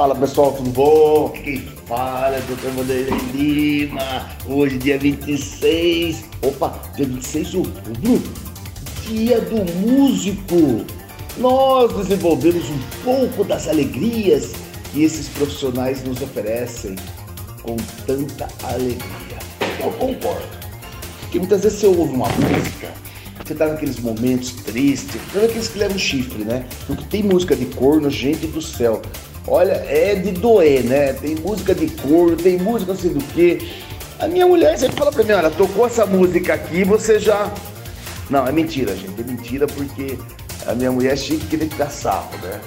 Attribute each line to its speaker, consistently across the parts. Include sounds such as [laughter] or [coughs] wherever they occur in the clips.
Speaker 1: Fala pessoal, tudo bom? Quem fala é o Dr. Vanderlei Lima. Hoje, dia 26. Opa, dia 26 de outubro, dia do músico. Nós desenvolvemos um pouco das alegrias que esses profissionais nos oferecem com tanta alegria. Eu concordo. Porque muitas vezes você ouve uma música você tá naqueles momentos tristes, não aqueles que levam chifre, né? Porque tem música de corno, gente do céu. Olha, é de doer, né? Tem música de corno, tem música não sei do que. A minha mulher sempre fala pra mim, olha, tocou essa música aqui, você já. Não, é mentira, gente. É mentira porque a minha mulher é chique que tirar sarro, né?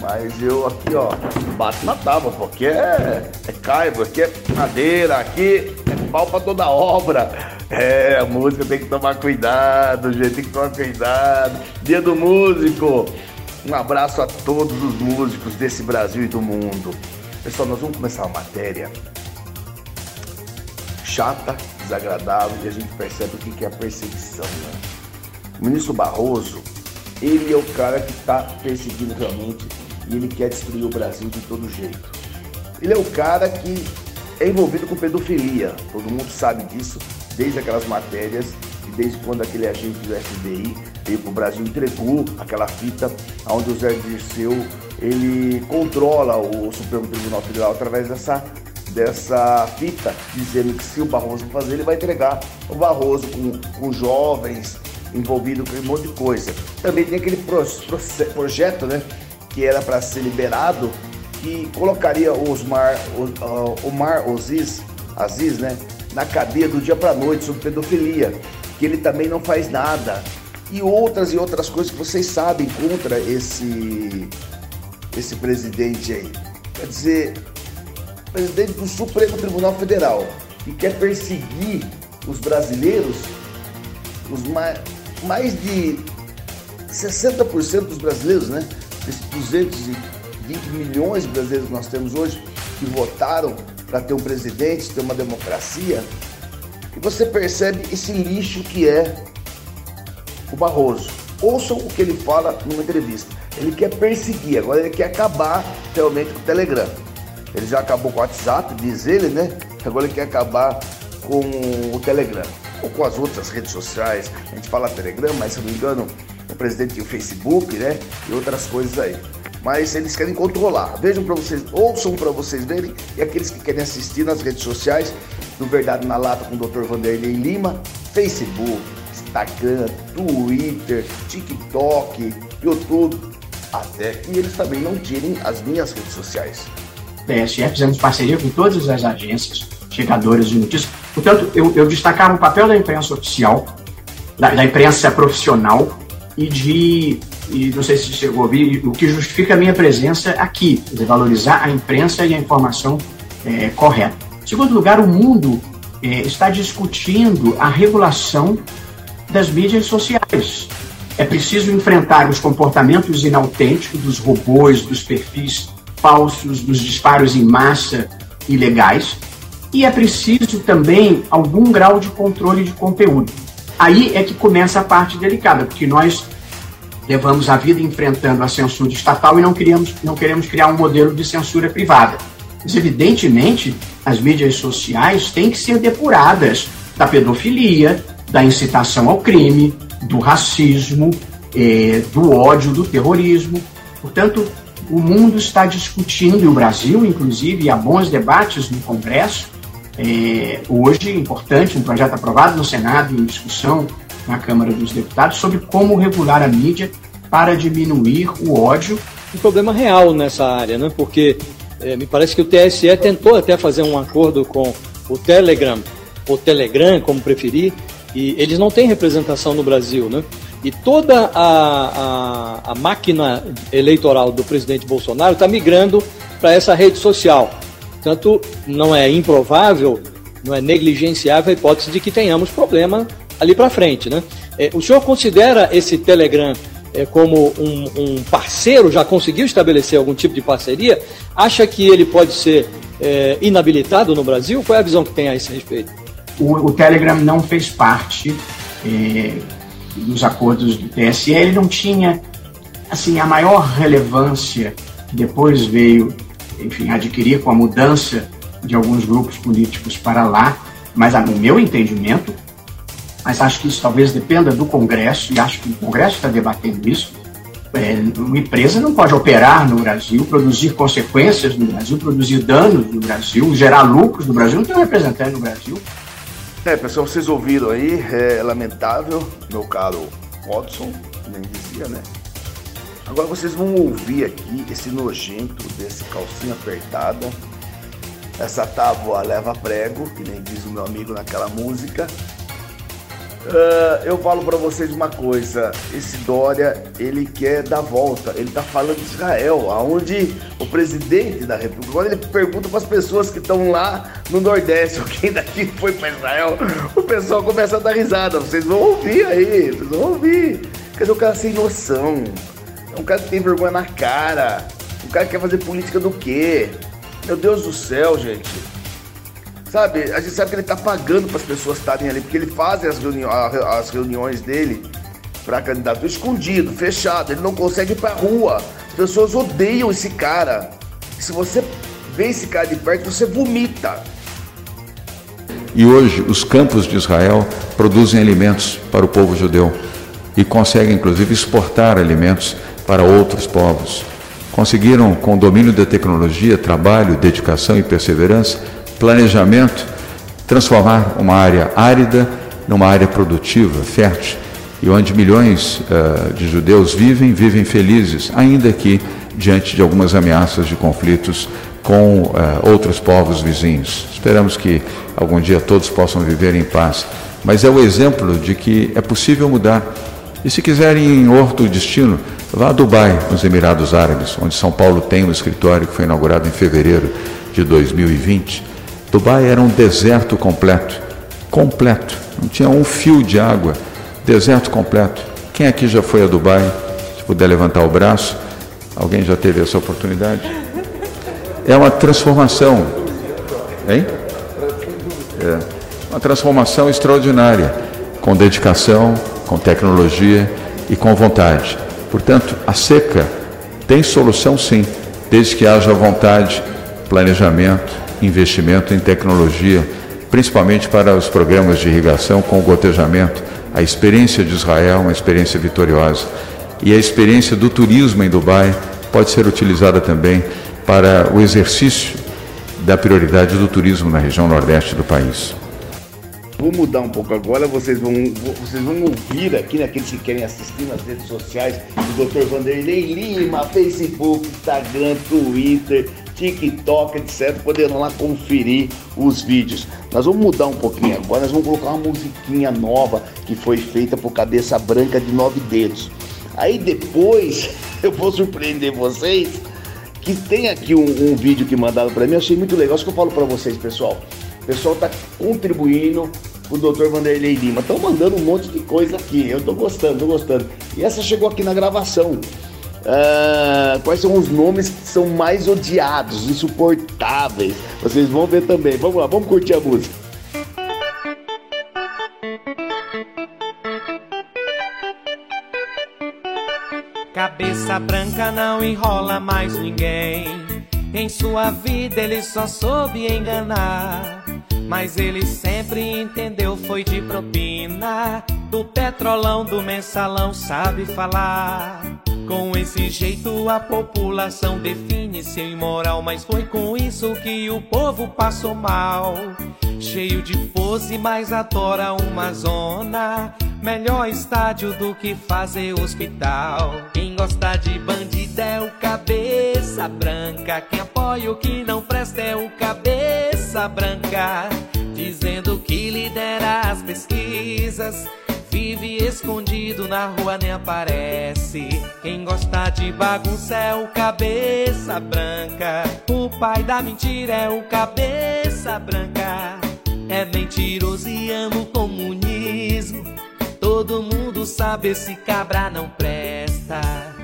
Speaker 1: Mas eu aqui, ó, bato na tábua, porque é, é caibo, aqui é madeira, aqui é pau pra toda obra. É, a música tem que tomar cuidado, gente, tem que tomar cuidado. Dia do músico. Um abraço a todos os músicos desse Brasil e do mundo. Pessoal, nós vamos começar uma matéria chata, desagradável, e a gente percebe o que é a perseguição. Né? O ministro Barroso, ele é o cara que está perseguindo realmente e ele quer destruir o Brasil de todo jeito. Ele é o cara que é envolvido com pedofilia, todo mundo sabe disso desde aquelas matérias desde quando aquele agente do FBI veio para o Brasil entregou aquela fita onde o Zé Dirceu ele controla o Supremo Tribunal Federal através dessa dessa fita, dizendo que se o Barroso fazer, ele vai entregar o Barroso com, com jovens envolvidos com um monte de coisa. Também tem aquele pro, pro, projeto, né, que era para ser liberado, que colocaria Osmar, Omar Aziz, Aziz, né, na cadeia do dia para noite sobre pedofilia, que ele também não faz nada. E outras e outras coisas que vocês sabem contra esse esse presidente aí. Quer dizer, presidente do Supremo Tribunal Federal, que quer perseguir os brasileiros, os mais, mais de 60% dos brasileiros, né? Esses 220 milhões de brasileiros que nós temos hoje, que votaram para ter um presidente, ter uma democracia, e você percebe esse lixo que é o Barroso. Ouçam o que ele fala numa entrevista. Ele quer perseguir, agora ele quer acabar realmente com o Telegram. Ele já acabou com o WhatsApp, diz ele, né? Agora ele quer acabar com o Telegram. Ou com as outras redes sociais. A gente fala Telegram, mas se não me engano, o presidente tem o Facebook, né? E outras coisas aí mas eles querem controlar. Vejam para vocês, ouçam para vocês verem, e aqueles que querem assistir nas redes sociais, do Verdade na Lata com o Dr. Vanderlei Lima, Facebook, Instagram, Twitter, TikTok, YouTube, até que eles também não tirem as minhas redes sociais.
Speaker 2: PSF, fizemos parceria com todas as agências chegadoras de notícias. Portanto, eu, eu destacava o papel da imprensa oficial, da, da imprensa profissional e de e não sei se chegou a ouvir, o que justifica a minha presença aqui, de valorizar a imprensa e a informação é, correta. Segundo lugar, o mundo é, está discutindo a regulação das mídias sociais. É preciso enfrentar os comportamentos inautênticos dos robôs, dos perfis falsos, dos disparos em massa ilegais, e é preciso também algum grau de controle de conteúdo. Aí é que começa a parte delicada, porque nós levamos a vida enfrentando a censura estatal e não queremos, não queremos criar um modelo de censura privada. Mas, evidentemente, as mídias sociais têm que ser depuradas da pedofilia, da incitação ao crime, do racismo, eh, do ódio, do terrorismo. Portanto, o mundo está discutindo, e o Brasil, inclusive, há bons debates no Congresso. Eh, hoje, importante, um projeto aprovado no Senado em discussão na Câmara dos Deputados sobre como regular a mídia para diminuir o ódio.
Speaker 3: Um problema real nessa área, né? porque é, me parece que o TSE tentou até fazer um acordo com o Telegram, ou Telegram, como preferir, e eles não têm representação no Brasil. Né? E toda a, a, a máquina eleitoral do presidente Bolsonaro está migrando para essa rede social. Tanto não é improvável, não é negligenciável a hipótese de que tenhamos problema ali para frente. Né? É, o senhor considera esse Telegram é, como um, um, parceiro, já conseguiu estabelecer algum tipo de parceria? Acha que ele pode ser é, inabilitado no Brasil? Qual é a visão que tem a esse respeito?
Speaker 2: O, o Telegram não fez parte é, dos acordos do TSE, ele não tinha assim, a maior relevância, depois veio enfim, adquirir com a mudança de alguns grupos políticos para lá, mas no meu entendimento, mas acho que isso talvez dependa do Congresso, e acho que o Congresso está debatendo isso, é, uma empresa não pode operar no Brasil, produzir consequências no Brasil, produzir danos no Brasil, gerar lucros no Brasil, não tem um representante no Brasil.
Speaker 1: É, pessoal, vocês ouviram aí, é lamentável, meu caro Watson, nem dizia, né? Agora vocês vão ouvir aqui esse nojento desse calcinha apertada, essa tábua leva prego, que nem diz o meu amigo naquela música, Uh, eu falo para vocês uma coisa, esse Dória, ele quer dar volta, ele tá falando de Israel, aonde o presidente da República, quando ele pergunta para as pessoas que estão lá no Nordeste, [laughs] quem daqui foi para Israel, o pessoal começa a dar risada, vocês vão ouvir aí, vocês vão ouvir. Cadê o cara sem noção? É um cara que tem vergonha na cara, um cara que quer fazer política do quê? Meu Deus do céu, gente. Sabe, a gente sabe que ele tá pagando para as pessoas estarem ali, porque ele faz as, reuni as reuniões dele para candidato escondido, fechado, ele não consegue ir pra rua. As pessoas odeiam esse cara. Se você vê esse cara de perto, você vomita.
Speaker 4: E hoje os campos de Israel produzem alimentos para o povo judeu e conseguem inclusive exportar alimentos para outros povos. Conseguiram, com o domínio da tecnologia, trabalho, dedicação e perseverança, planejamento, transformar uma área árida numa área produtiva, fértil, e onde milhões uh, de judeus vivem, vivem felizes, ainda que diante de algumas ameaças de conflitos com uh, outros povos vizinhos. Esperamos que algum dia todos possam viver em paz. Mas é o exemplo de que é possível mudar. E se quiserem em outro destino, vá a Dubai, nos Emirados Árabes, onde São Paulo tem um escritório que foi inaugurado em fevereiro de 2020 Dubai era um deserto completo, completo, não tinha um fio de água, deserto completo. Quem aqui já foi a Dubai? Se puder levantar o braço, alguém já teve essa oportunidade? É uma transformação, hein? É uma transformação extraordinária, com dedicação, com tecnologia e com vontade. Portanto, a seca tem solução sim, desde que haja vontade, planejamento investimento em tecnologia, principalmente para os programas de irrigação com gotejamento. A experiência de Israel é uma experiência vitoriosa. E a experiência do turismo em Dubai pode ser utilizada também para o exercício da prioridade do turismo na região nordeste do país.
Speaker 1: Vou mudar um pouco agora, vocês vão, vocês vão ouvir aqui, né, que querem assistir nas redes sociais, do Dr. Vanderlei Lima, Facebook, Instagram, Twitter, TikTok, etc. Poderão lá conferir os vídeos. Nós vamos mudar um pouquinho agora, nós vamos colocar uma musiquinha nova que foi feita por Cabeça Branca de Nove Dedos. Aí depois [laughs] eu vou surpreender vocês que tem aqui um, um vídeo que mandaram para mim, eu achei muito legal, isso que eu falo para vocês, pessoal. O pessoal tá contribuindo o Dr. Vanderlei Lima. Estão mandando um monte de coisa aqui. Eu tô gostando, tô gostando. E essa chegou aqui na gravação. Uh, quais são os nomes que são mais odiados, insuportáveis. Vocês vão ver também. Vamos lá, vamos curtir a música.
Speaker 5: Cabeça branca não enrola mais ninguém. Em sua vida ele só soube enganar. Mas ele sempre entendeu, foi de propina. Do petrolão, do mensalão, sabe falar. Com esse jeito a população define seu imoral, mas foi com isso que o povo passou mal. Cheio de pose, mas adora uma zona. Melhor estádio do que fazer hospital. Quem gosta de bandida é o cabeça branca. Quem apoia o que não presta é o cabeça branca. Dizendo que lidera as pesquisas Vive escondido na rua, nem aparece. Quem gosta de bagunça é o cabeça branca. O pai da mentira é o cabeça branca. É mentiroso e ama o comunismo. Todo mundo sabe esse cabra não presta.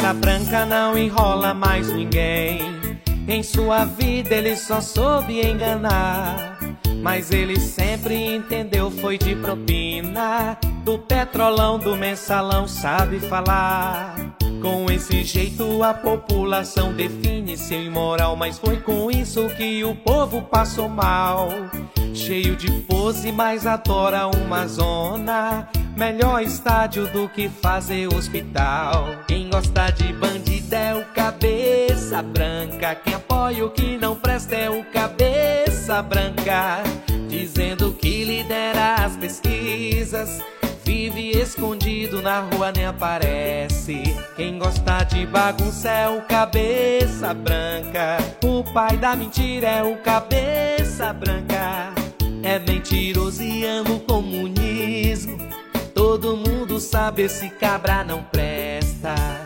Speaker 5: Cabeça branca não enrola mais ninguém. Em sua vida ele só soube enganar. Mas ele sempre entendeu, foi de propina. Do petrolão, do mensalão, sabe falar. Com esse jeito a população define seu imoral. Mas foi com isso que o povo passou mal. Cheio de pose, mas adora uma zona. Melhor estádio do que fazer hospital. Quem gosta de bandida é o cabeça branca. Quem apoia o que não presta é o cabeça branca. Dizendo que lidera as pesquisas. Vive escondido na rua, nem aparece. Quem gosta de bagunça é o cabeça branca. O pai da mentira é o cabeça branca. É mentiroso e ama o comunismo. Todo mundo sabe esse cabra não presta.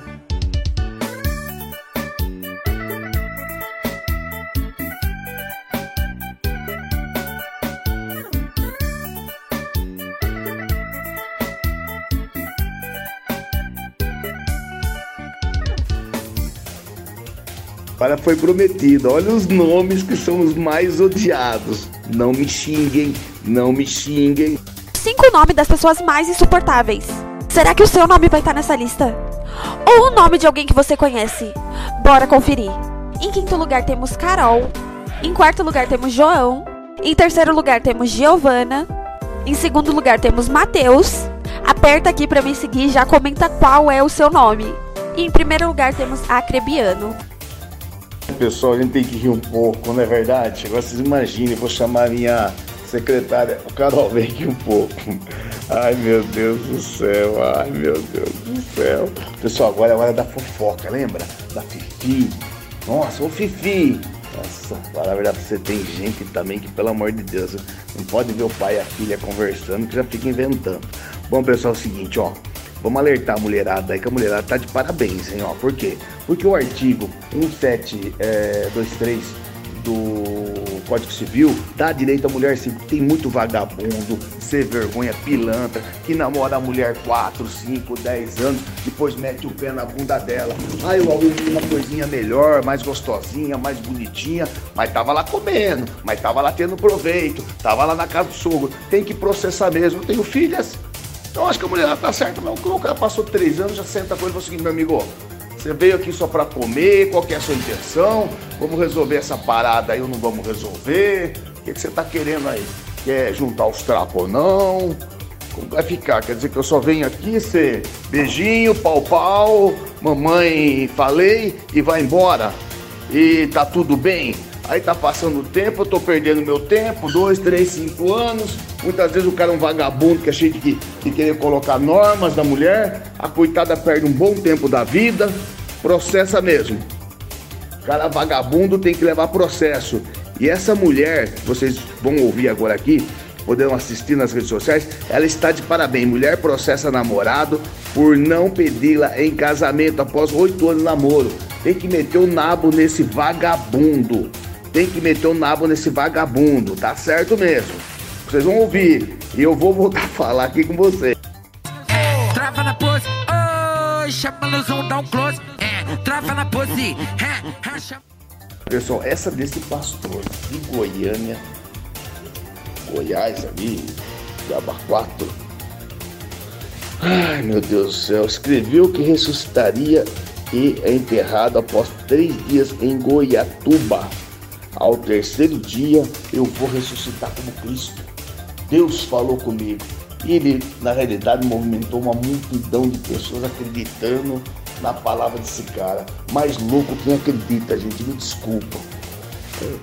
Speaker 1: Para foi prometido. Olha os nomes que são os mais odiados. Não me xinguem, não me xinguem.
Speaker 6: Cinco nomes das pessoas mais insuportáveis. Será que o seu nome vai estar nessa lista? Ou o nome de alguém que você conhece? Bora conferir. Em quinto lugar temos Carol. Em quarto lugar temos João. Em terceiro lugar temos Giovana. Em segundo lugar temos Matheus. Aperta aqui para me seguir e já comenta qual é o seu nome. E em primeiro lugar temos Acrebiano.
Speaker 1: Pessoal, a gente tem que rir um pouco, não é verdade? Agora vocês imaginem, vou chamar a minha secretária, o Carol, vem aqui um pouco. Ai meu Deus do céu, ai meu Deus do céu. Pessoal, agora é a hora da fofoca, lembra? Da Fifi. Nossa, ô Fifi. Nossa, para a verdade, você tem gente também que, pelo amor de Deus, não pode ver o pai e a filha conversando que já fica inventando. Bom, pessoal, é o seguinte, ó. Vamos alertar a mulherada aí que a mulherada tá de parabéns, hein, ó. Por quê? Porque o artigo 1723 do Código Civil dá direito à mulher sim, tem muito vagabundo, ser vergonha, pilantra, que namora a mulher 4, 5, 10 anos, depois mete o pé na bunda dela. Aí eu arrumo uma coisinha melhor, mais gostosinha, mais bonitinha, mas tava lá comendo, mas tava lá tendo proveito, tava lá na casa do sogro. Tem que processar mesmo. Eu tenho filhas. Então acho que a mulher tá certa, não. O cara passou três anos, já senta com ele e fala o seguinte, meu amigo, você veio aqui só para comer, qual é a sua intenção? Vamos resolver essa parada aí ou não vamos resolver? O que, que você tá querendo aí? Quer juntar os trapos ou não? Como vai ficar? Quer dizer que eu só venho aqui ser beijinho, pau pau, mamãe falei e vai embora? E tá tudo bem? Aí tá passando o tempo, eu tô perdendo meu tempo, dois, três, cinco anos. Muitas vezes o cara é um vagabundo que é cheio de, de querer colocar normas da mulher. A coitada perde um bom tempo da vida, processa mesmo. O cara vagabundo tem que levar processo. E essa mulher, vocês vão ouvir agora aqui, poderão assistir nas redes sociais, ela está de parabéns. Mulher processa namorado por não pedi-la em casamento após oito anos de namoro. Tem que meter o nabo nesse vagabundo tem que meter o nabo nesse vagabundo, tá certo mesmo. Vocês vão ouvir e eu vou voltar a falar aqui com vocês.
Speaker 7: Trava na pose, oi, chama no zoom, dá um close. É, trava na pose, é, chama...
Speaker 1: Pessoal, essa desse pastor de Goiânia, Goiás ali, Jaba 4. Ai meu Deus do céu, escreveu que ressuscitaria e é enterrado após três dias em Goiatuba. Ao terceiro dia eu vou ressuscitar como Cristo. Deus falou comigo. E ele, na realidade, movimentou uma multidão de pessoas acreditando na palavra desse cara. Mais louco quem acredita, gente, me desculpa.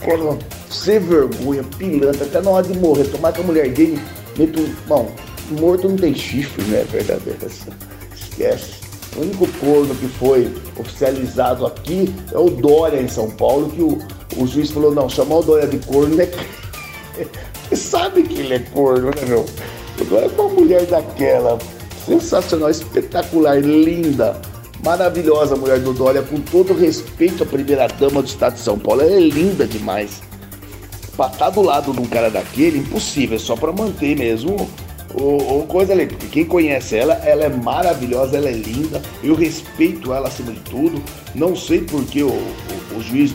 Speaker 1: Quando sem vergonha, pilantra, até na hora de morrer, tomar que a mulher dele mete um. Bom, morto não tem chifre, né? Verdadeira. Esquece. O único corno que foi oficializado aqui é o Dória em São Paulo, que o, o juiz falou, não, chamar o Dória de corno é. Você [laughs] sabe que ele é corno, né, meu? Dória é uma mulher daquela, sensacional, espetacular, linda, maravilhosa mulher do Dória, com todo respeito à primeira dama do estado de São Paulo. Ela é linda demais. Pra estar do lado de um cara daquele, impossível, é só pra manter mesmo o, o coisa ali, porque quem conhece ela, ela é maravilhosa, ela é linda, eu respeito ela acima de tudo. Não sei porque o, o, o juiz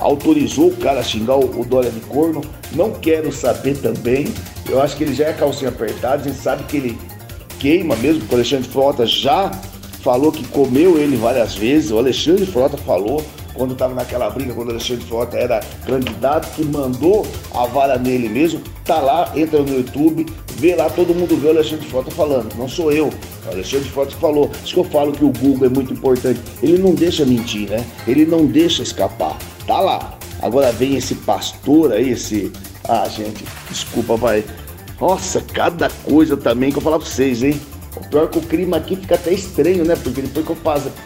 Speaker 1: autorizou o cara a xingar o, o Dória de corno. Não quero saber também. Eu acho que ele já é calcinha apertada, a gente sabe que ele queima mesmo, o Alexandre Frota já falou que comeu ele várias vezes. O Alexandre Frota falou quando estava naquela briga, quando o Alexandre Frota era candidato, que mandou a vara nele mesmo. Tá lá, entra no YouTube, vê lá, todo mundo vê o Alexandre Frota falando. Não sou eu. O Alexandre Frota falou. Isso que eu falo que o Google é muito importante. Ele não deixa mentir, né? Ele não deixa escapar. Tá lá. Agora vem esse pastor aí, esse. Ah, gente, desculpa, vai. Nossa, cada coisa também que eu falar pra vocês, hein? O pior é que o clima aqui fica até estranho, né? Porque depois que eu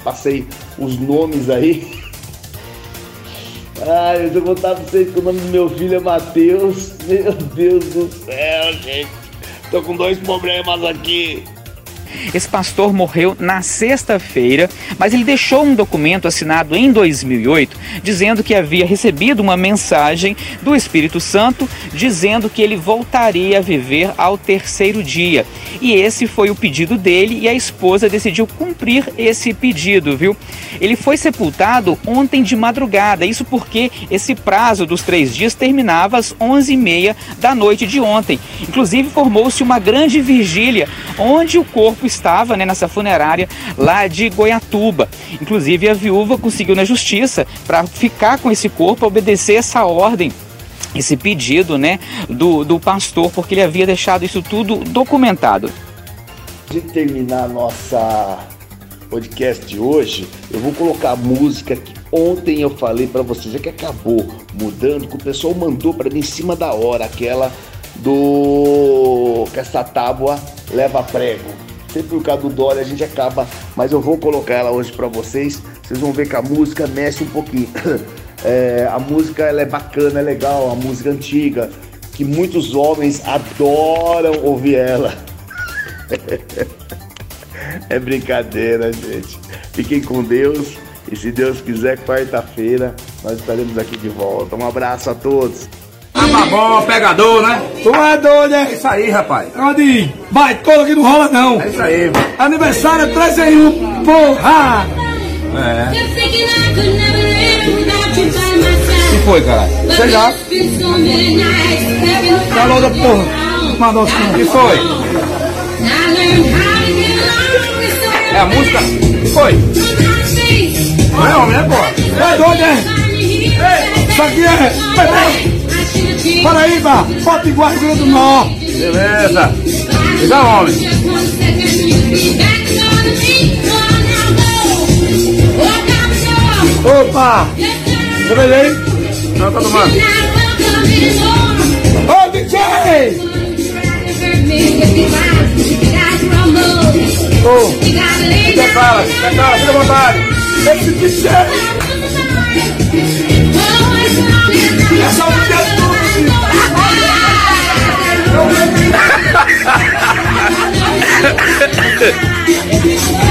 Speaker 1: passei os nomes aí. [laughs] Ai, eu vou contar pra vocês que o nome do meu filho é Matheus. Meu Deus do céu, gente. Tô com dois problemas aqui.
Speaker 8: Esse pastor morreu na sexta-feira, mas ele deixou um documento assinado em 2008 dizendo que havia recebido uma mensagem do Espírito Santo dizendo que ele voltaria a viver ao terceiro dia. E esse foi o pedido dele e a esposa decidiu cumprir esse pedido, viu? Ele foi sepultado ontem de madrugada, isso porque esse prazo dos três dias terminava às 11h30 da noite de ontem. Inclusive formou-se uma grande vigília onde o corpo estava né, nessa funerária lá de Goiatuba. Inclusive, a viúva conseguiu na justiça para ficar com esse corpo, obedecer essa ordem esse pedido né, do, do pastor, porque ele havia deixado isso tudo documentado.
Speaker 1: De terminar nossa podcast de hoje, eu vou colocar a música que ontem eu falei para vocês, é que acabou mudando, que o pessoal mandou para mim em cima da hora, aquela do que essa tábua leva prego sempre por causa do Dória a gente acaba, mas eu vou colocar ela hoje para vocês. Vocês vão ver que a música mexe um pouquinho. [coughs] É, a música ela é bacana, é legal, a música antiga, que muitos homens adoram ouvir ela. [laughs] é brincadeira, gente. Fiquem com Deus e se Deus quiser, quarta-feira nós estaremos aqui de volta. Um abraço a todos.
Speaker 9: Tá bom, pegador, né?
Speaker 10: Tu é doido, é?
Speaker 9: É isso aí, rapaz.
Speaker 10: Onde vai cola que não rola, não.
Speaker 9: É isso aí.
Speaker 10: Aniversário é 3 em 1, porra!
Speaker 9: É. O que foi, cara?
Speaker 10: Sei lá. Calor da porra. Mandou
Speaker 9: O que foi? É a música? O que foi? Não é homem, né, porra?
Speaker 10: É doido, é? Isso aqui é... Paraíba, Potiguar, Rio Grande do Norte.
Speaker 9: Beleza. Diga homem.
Speaker 10: Opa! Trabalhei? aí?
Speaker 9: Não, tá tomando.
Speaker 10: Ô, DJ! Ô, oh.
Speaker 9: declara, declara, fica à vontade.
Speaker 10: Esse DJ! Essa música Ha ha ha!